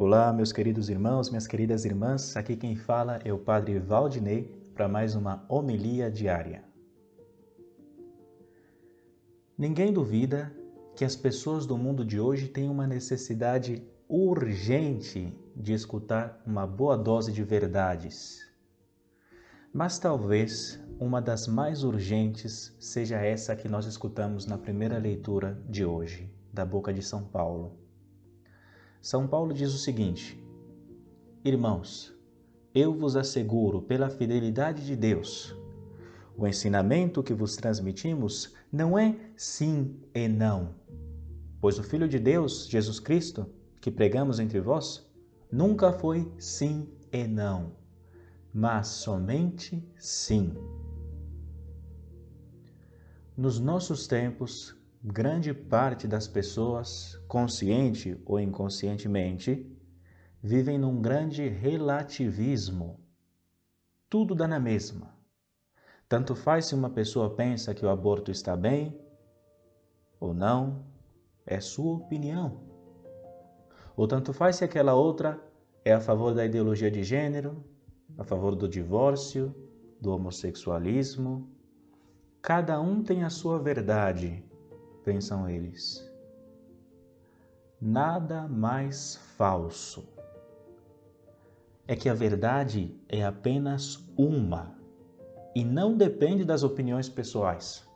Olá, meus queridos irmãos, minhas queridas irmãs. Aqui quem fala é o Padre Valdinei para mais uma homilia diária. Ninguém duvida que as pessoas do mundo de hoje têm uma necessidade urgente de escutar uma boa dose de verdades. Mas talvez uma das mais urgentes seja essa que nós escutamos na primeira leitura de hoje, da boca de São Paulo. São Paulo diz o seguinte: Irmãos, eu vos asseguro pela fidelidade de Deus, o ensinamento que vos transmitimos não é sim e não, pois o Filho de Deus, Jesus Cristo, que pregamos entre vós, nunca foi sim e não, mas somente sim. Nos nossos tempos, grande parte das pessoas, consciente ou inconscientemente, vivem num grande relativismo. Tudo dá na mesma. Tanto faz se uma pessoa pensa que o aborto está bem ou não, é sua opinião. Ou tanto faz se aquela outra é a favor da ideologia de gênero, a favor do divórcio, do homossexualismo. Cada um tem a sua verdade pensam eles. Nada mais falso. É que a verdade é apenas uma e não depende das opiniões pessoais.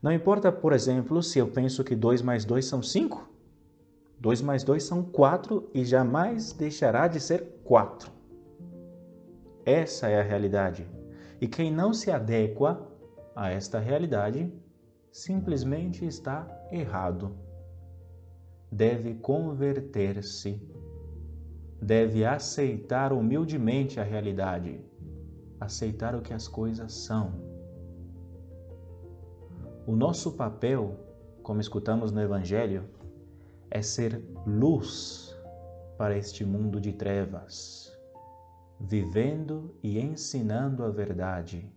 Não importa, por exemplo, se eu penso que 2 mais 2 são 5. 2 mais 2 são 4 e jamais deixará de ser 4. Essa é a realidade. E quem não se adequa a esta realidade simplesmente está errado. Deve converter-se. Deve aceitar humildemente a realidade, aceitar o que as coisas são. O nosso papel, como escutamos no Evangelho, é ser luz para este mundo de trevas, vivendo e ensinando a verdade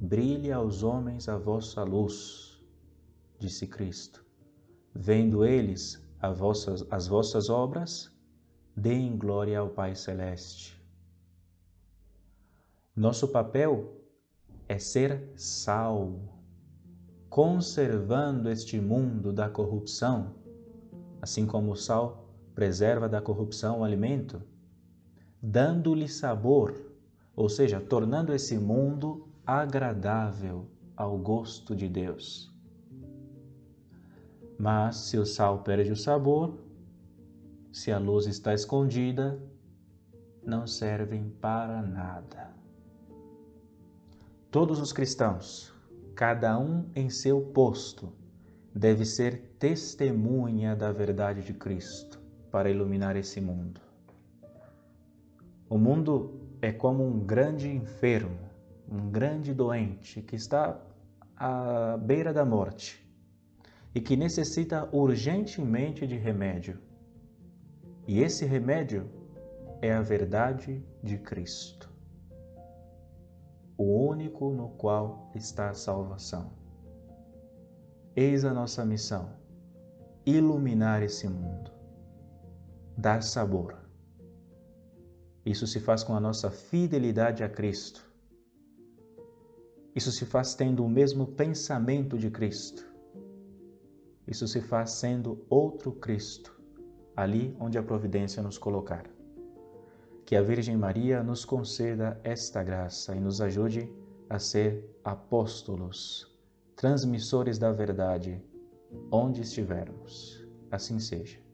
Brilhe aos homens a vossa luz, disse Cristo. Vendo eles vossas, as vossas obras, deem glória ao Pai Celeste. Nosso papel é ser sal, conservando este mundo da corrupção, assim como o sal preserva da corrupção o alimento, dando-lhe sabor, ou seja, tornando esse mundo agradável ao gosto de Deus. Mas se o sal perde o sabor, se a luz está escondida, não servem para nada. Todos os cristãos, cada um em seu posto, deve ser testemunha da verdade de Cristo para iluminar esse mundo. O mundo é como um grande enfermo um grande doente que está à beira da morte e que necessita urgentemente de remédio. E esse remédio é a verdade de Cristo, o único no qual está a salvação. Eis a nossa missão: iluminar esse mundo, dar sabor. Isso se faz com a nossa fidelidade a Cristo isso se faz tendo o mesmo pensamento de Cristo. Isso se faz sendo outro Cristo, ali onde a providência nos colocar. Que a Virgem Maria nos conceda esta graça e nos ajude a ser apóstolos, transmissores da verdade, onde estivermos. Assim seja.